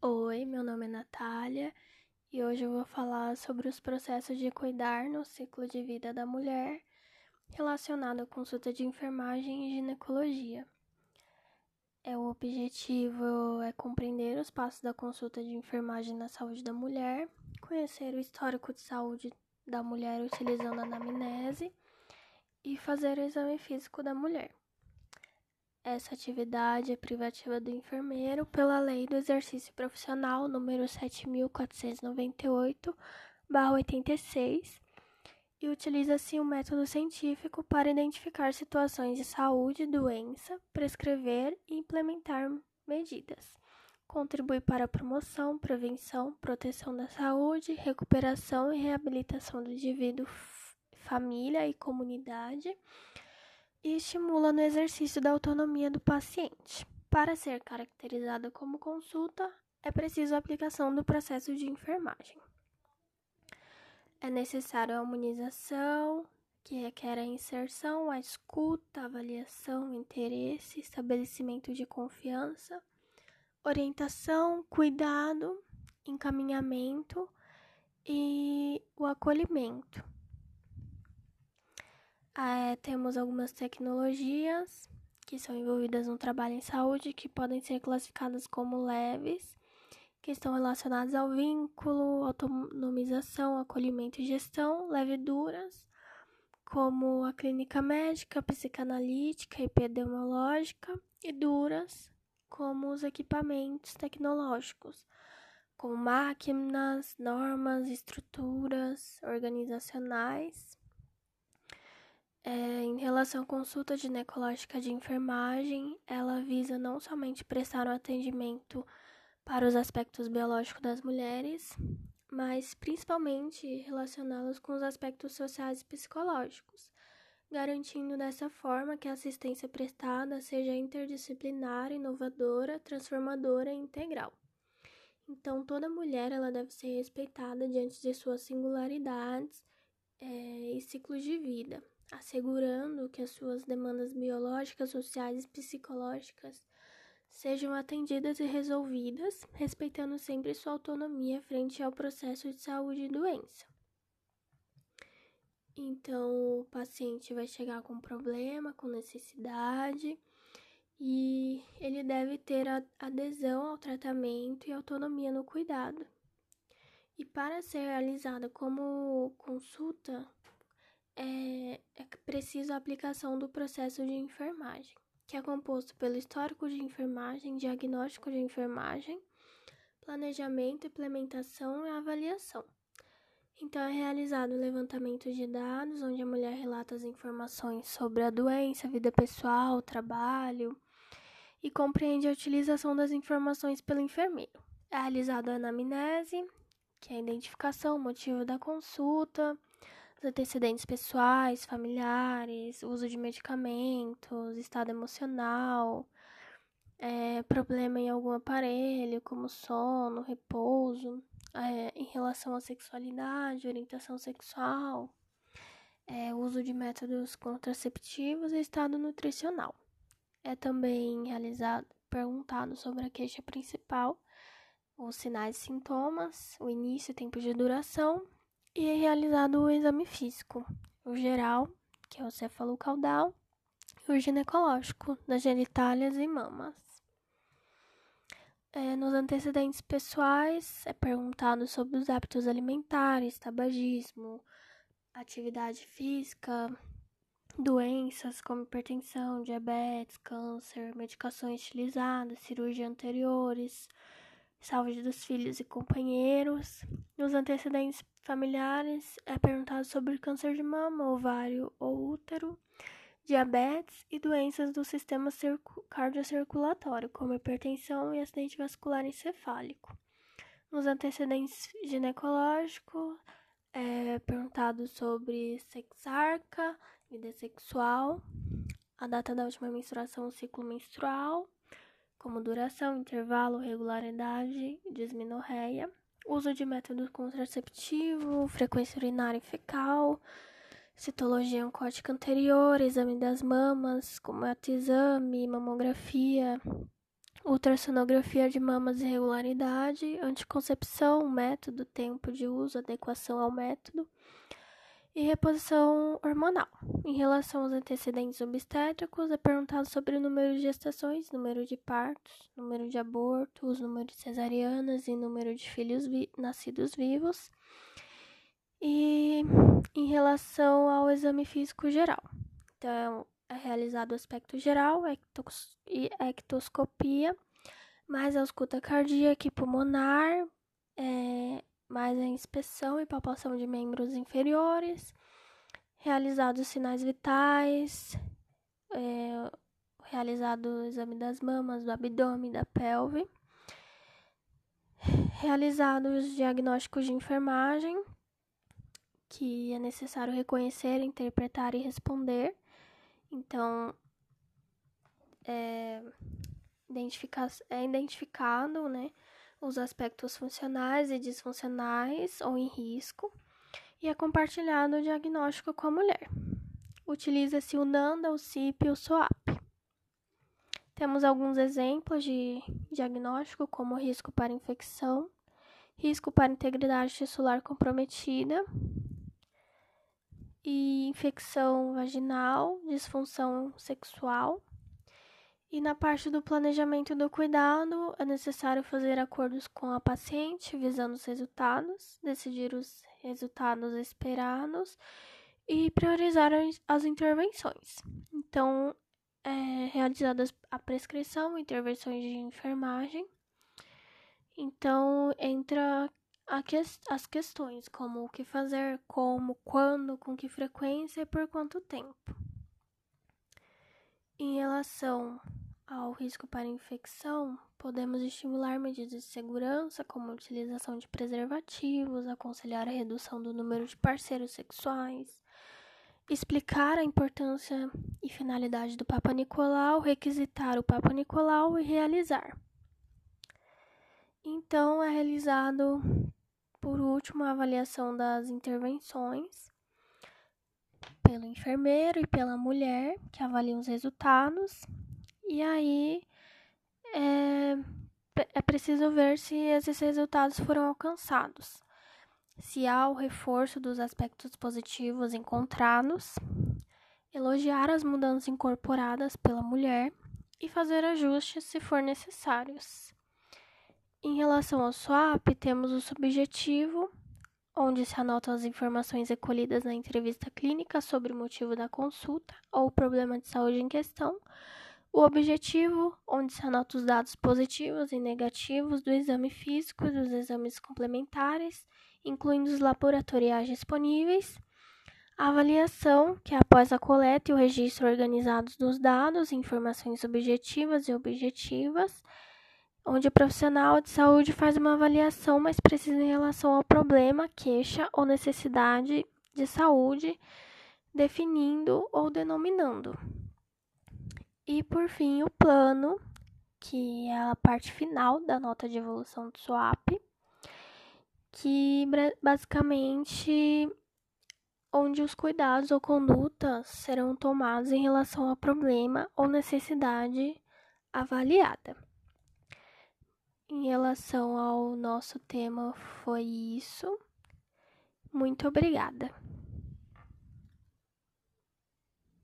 Oi, meu nome é Natália e hoje eu vou falar sobre os processos de cuidar no ciclo de vida da mulher relacionado à consulta de enfermagem e ginecologia. É, o objetivo é compreender os passos da consulta de enfermagem na saúde da mulher, conhecer o histórico de saúde da mulher utilizando a anamnese e fazer o exame físico da mulher. Essa atividade é privativa do enfermeiro pela Lei do Exercício Profissional número 7498/86 e utiliza-se um método científico para identificar situações de saúde e doença, prescrever e implementar medidas. Contribui para a promoção, prevenção, proteção da saúde, recuperação e reabilitação do indivíduo, família e comunidade e estimula no exercício da autonomia do paciente. Para ser caracterizada como consulta, é preciso a aplicação do processo de enfermagem. É necessário a harmonização, que requer a inserção, a escuta, a avaliação, interesse, estabelecimento de confiança, orientação, cuidado, encaminhamento e o acolhimento. É, temos algumas tecnologias que são envolvidas no trabalho em saúde que podem ser classificadas como leves, que estão relacionadas ao vínculo, autonomização, acolhimento e gestão, leve duras, como a clínica médica, psicanalítica, epidemiológica, e duras, como os equipamentos tecnológicos, como máquinas, normas, estruturas organizacionais é, em relação à consulta ginecológica de enfermagem, ela visa não somente prestar um atendimento para os aspectos biológicos das mulheres, mas principalmente relacioná-los com os aspectos sociais e psicológicos, garantindo dessa forma que a assistência prestada seja interdisciplinar, inovadora, transformadora e integral. Então, toda mulher ela deve ser respeitada diante de suas singularidades é, e ciclos de vida, assegurando que as suas demandas biológicas, sociais e psicológicas sejam atendidas e resolvidas, respeitando sempre sua autonomia frente ao processo de saúde e doença. Então, o paciente vai chegar com problema, com necessidade, e ele deve ter adesão ao tratamento e autonomia no cuidado. E para ser realizada como consulta, é, é preciso a aplicação do processo de enfermagem, que é composto pelo histórico de enfermagem, diagnóstico de enfermagem, planejamento, implementação e avaliação. Então, é realizado o levantamento de dados, onde a mulher relata as informações sobre a doença, vida pessoal, trabalho, e compreende a utilização das informações pelo enfermeiro. É realizada a anamnese, que é a identificação, motivo da consulta, os antecedentes pessoais, familiares, uso de medicamentos, estado emocional, é, problema em algum aparelho, como sono, repouso, é, em relação à sexualidade, orientação sexual, é, uso de métodos contraceptivos e estado nutricional. É também realizado, perguntado sobre a queixa principal, os sinais e sintomas, o início, tempo de duração e é realizado o exame físico, o geral, que é o cefalocaudal, e o ginecológico, das genitálias e mamas. É, nos antecedentes pessoais, é perguntado sobre os hábitos alimentares, tabagismo, atividade física, doenças como hipertensão, diabetes, câncer, medicações utilizadas, cirurgia anteriores, saúde dos filhos e companheiros. Nos antecedentes familiares, é perguntado sobre câncer de mama, ovário ou útero, diabetes e doenças do sistema cardiocirculatório, como hipertensão e acidente vascular encefálico. Nos antecedentes ginecológicos, é perguntado sobre sexarca, vida sexual, a data da última menstruação, o ciclo menstrual, como duração, intervalo, regularidade, disminorreia, uso de método contraceptivo, frequência urinária e fecal, citologia oncótica anterior, exame das mamas, como exame, mamografia, ultrassonografia de mamas irregularidade, anticoncepção, método, tempo de uso, adequação ao método e reposição hormonal. Em relação aos antecedentes obstétricos, é perguntado sobre o número de gestações, número de partos, número de abortos, número de cesarianas e número de filhos vi nascidos vivos. E em relação ao exame físico geral. Então, é realizado o aspecto geral, e ectoscopia, mais a ausculta cardíaca e pulmonar, é, mais a inspeção e palpação de membros inferiores, realizados sinais vitais, é, realizado o exame das mamas, do abdômen, da pelve, realizados os diagnósticos de enfermagem, que é necessário reconhecer, interpretar e responder. Então, é, identificar, é identificado, né? Os aspectos funcionais e disfuncionais ou em risco, e é compartilhado o diagnóstico com a mulher. Utiliza-se o NANDA, o CIP e o SOAP. Temos alguns exemplos de diagnóstico, como risco para infecção, risco para integridade tissular comprometida, e infecção vaginal, disfunção sexual, e na parte do planejamento do cuidado, é necessário fazer acordos com a paciente visando os resultados, decidir os resultados esperados e priorizar as intervenções. Então, é realizada a prescrição, intervenções de enfermagem. Então, entra que, as questões como o que fazer, como, quando, com que frequência e por quanto tempo. Em relação ao risco para infecção, podemos estimular medidas de segurança, como a utilização de preservativos, aconselhar a redução do número de parceiros sexuais, explicar a importância e finalidade do Papa Nicolau, requisitar o Papa Nicolau e realizar. Então, é realizado, por último, a avaliação das intervenções pelo enfermeiro e pela mulher, que avaliam os resultados. E aí é, é preciso ver se esses resultados foram alcançados, se há o reforço dos aspectos positivos encontrados, elogiar as mudanças incorporadas pela mulher e fazer ajustes se for necessários. Em relação ao SWAP, temos o subjetivo, onde se anotam as informações recolhidas na entrevista clínica sobre o motivo da consulta ou o problema de saúde em questão. O objetivo, onde se anotam os dados positivos e negativos do exame físico e dos exames complementares, incluindo os laboratoriais disponíveis. A avaliação, que é após a coleta e o registro organizados dos dados, informações subjetivas e objetivas onde o profissional de saúde faz uma avaliação mais precisa em relação ao problema, queixa ou necessidade de saúde, definindo ou denominando. E por fim, o plano, que é a parte final da nota de evolução do SWAP, que basicamente onde os cuidados ou condutas serão tomados em relação ao problema ou necessidade avaliada. Em relação ao nosso tema, foi isso. Muito obrigada.